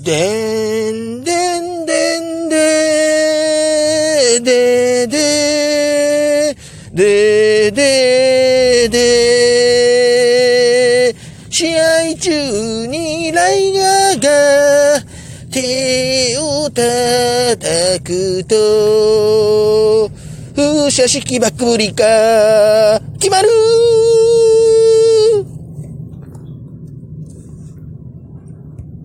でんでんでんでででででで試合中にライガーが手を叩くと風車式バックブリカ決まる